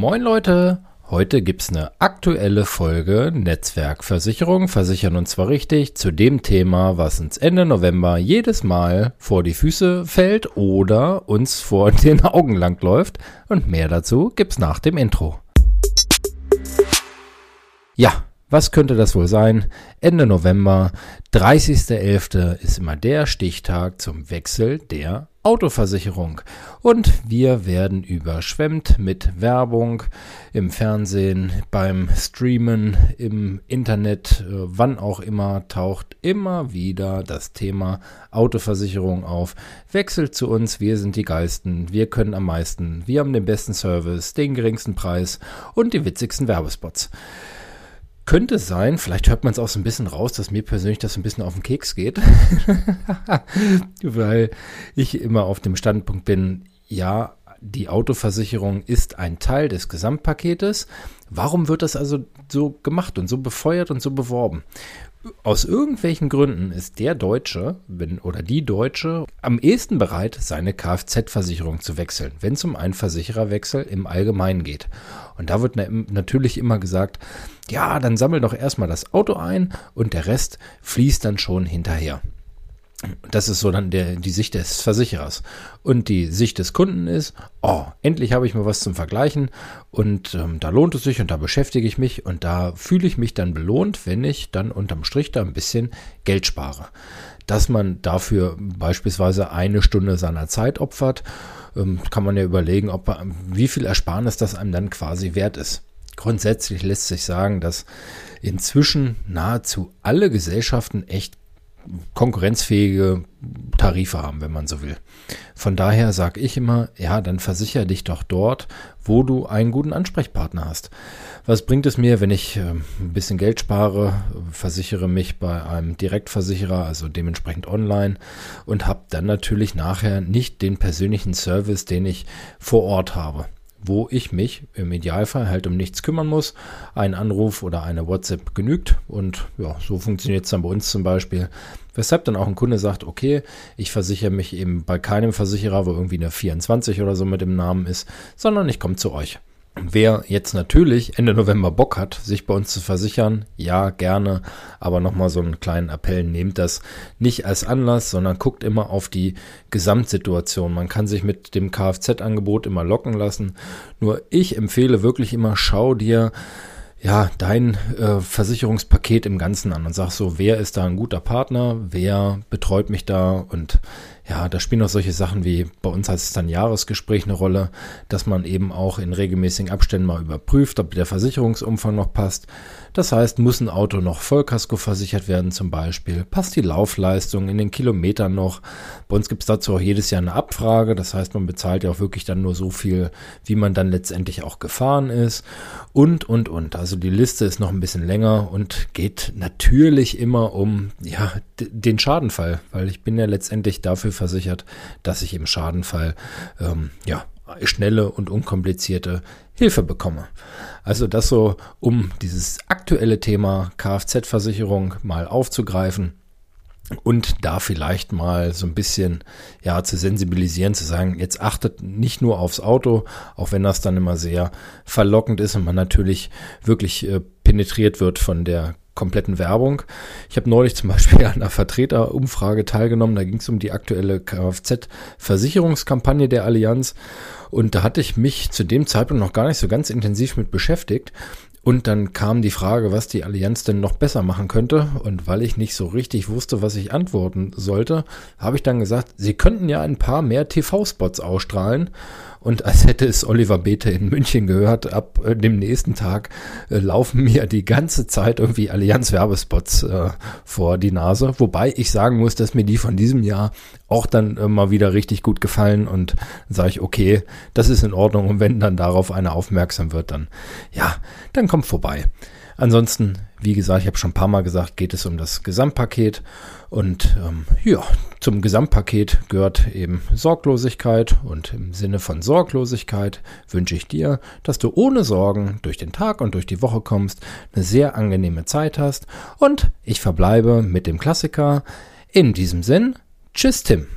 Moin Leute, heute gibt's eine aktuelle Folge Netzwerkversicherung, versichern uns zwar richtig, zu dem Thema, was uns Ende November jedes Mal vor die Füße fällt oder uns vor den Augen langläuft und mehr dazu gibt's nach dem Intro. Ja, was könnte das wohl sein? Ende November, 30.11. ist immer der Stichtag zum Wechsel der Autoversicherung. Und wir werden überschwemmt mit Werbung im Fernsehen, beim Streamen, im Internet, äh, wann auch immer, taucht immer wieder das Thema Autoversicherung auf. Wechselt zu uns, wir sind die Geisten, wir können am meisten, wir haben den besten Service, den geringsten Preis und die witzigsten Werbespots könnte sein, vielleicht hört man es auch so ein bisschen raus, dass mir persönlich das ein bisschen auf den Keks geht, weil ich immer auf dem Standpunkt bin, ja, die Autoversicherung ist ein Teil des Gesamtpaketes. Warum wird das also so gemacht und so befeuert und so beworben? Aus irgendwelchen Gründen ist der Deutsche wenn, oder die Deutsche am ehesten bereit, seine Kfz-Versicherung zu wechseln, wenn es um einen Versichererwechsel im Allgemeinen geht. Und da wird natürlich immer gesagt, ja, dann sammel doch erstmal das Auto ein und der Rest fließt dann schon hinterher. Das ist so dann der, die Sicht des Versicherers. Und die Sicht des Kunden ist, oh, endlich habe ich mal was zum Vergleichen und ähm, da lohnt es sich und da beschäftige ich mich und da fühle ich mich dann belohnt, wenn ich dann unterm Strich da ein bisschen Geld spare. Dass man dafür beispielsweise eine Stunde seiner Zeit opfert, ähm, kann man ja überlegen, ob wie viel Ersparnis das einem dann quasi wert ist. Grundsätzlich lässt sich sagen, dass inzwischen nahezu alle Gesellschaften echt konkurrenzfähige Tarife haben, wenn man so will. Von daher sage ich immer, ja, dann versichere dich doch dort, wo du einen guten Ansprechpartner hast. Was bringt es mir, wenn ich äh, ein bisschen Geld spare, versichere mich bei einem Direktversicherer, also dementsprechend online und habe dann natürlich nachher nicht den persönlichen Service, den ich vor Ort habe wo ich mich im Idealfall halt um nichts kümmern muss. Ein Anruf oder eine WhatsApp genügt und ja, so funktioniert es dann bei uns zum Beispiel. Weshalb dann auch ein Kunde sagt, okay, ich versichere mich eben bei keinem Versicherer, wo irgendwie eine 24 oder so mit dem Namen ist, sondern ich komme zu euch. Wer jetzt natürlich Ende November Bock hat, sich bei uns zu versichern, ja, gerne, aber nochmal so einen kleinen Appell, nehmt das nicht als Anlass, sondern guckt immer auf die Gesamtsituation. Man kann sich mit dem Kfz-Angebot immer locken lassen. Nur ich empfehle wirklich immer, schau dir ja, dein äh, Versicherungspaket im Ganzen an und sag so, wer ist da ein guter Partner, wer betreut mich da und ja, da spielen auch solche Sachen wie bei uns heißt es dann Jahresgespräch eine Rolle, dass man eben auch in regelmäßigen Abständen mal überprüft, ob der Versicherungsumfang noch passt. Das heißt, muss ein Auto noch Vollkasko versichert werden zum Beispiel? Passt die Laufleistung in den Kilometern noch? Bei uns gibt es dazu auch jedes Jahr eine Abfrage. Das heißt, man bezahlt ja auch wirklich dann nur so viel, wie man dann letztendlich auch gefahren ist. Und, und, und. Also die Liste ist noch ein bisschen länger und geht natürlich immer um, ja, den Schadenfall, weil ich bin ja letztendlich dafür versichert, dass ich im Schadenfall ähm, ja schnelle und unkomplizierte Hilfe bekomme. Also das so, um dieses aktuelle Thema Kfz-Versicherung mal aufzugreifen und da vielleicht mal so ein bisschen ja zu sensibilisieren, zu sagen, jetzt achtet nicht nur aufs Auto, auch wenn das dann immer sehr verlockend ist und man natürlich wirklich äh, penetriert wird von der kompletten Werbung. Ich habe neulich zum Beispiel an einer Vertreterumfrage teilgenommen, da ging es um die aktuelle Kfz-Versicherungskampagne der Allianz und da hatte ich mich zu dem Zeitpunkt noch gar nicht so ganz intensiv mit beschäftigt. Und dann kam die Frage, was die Allianz denn noch besser machen könnte. Und weil ich nicht so richtig wusste, was ich antworten sollte, habe ich dann gesagt, sie könnten ja ein paar mehr TV-Spots ausstrahlen. Und als hätte es Oliver Bete in München gehört, ab äh, dem nächsten Tag äh, laufen mir die ganze Zeit irgendwie Allianz-Werbespots äh, vor die Nase. Wobei ich sagen muss, dass mir die von diesem Jahr auch dann äh, mal wieder richtig gut gefallen und sage ich, okay, das ist in Ordnung. Und wenn dann darauf einer aufmerksam wird, dann ja, dann kommt vorbei. Ansonsten, wie gesagt, ich habe schon ein paar Mal gesagt, geht es um das Gesamtpaket. Und ähm, ja, zum Gesamtpaket gehört eben Sorglosigkeit. Und im Sinne von Sorglosigkeit wünsche ich dir, dass du ohne Sorgen durch den Tag und durch die Woche kommst, eine sehr angenehme Zeit hast. Und ich verbleibe mit dem Klassiker. In diesem Sinn, tschüss Tim.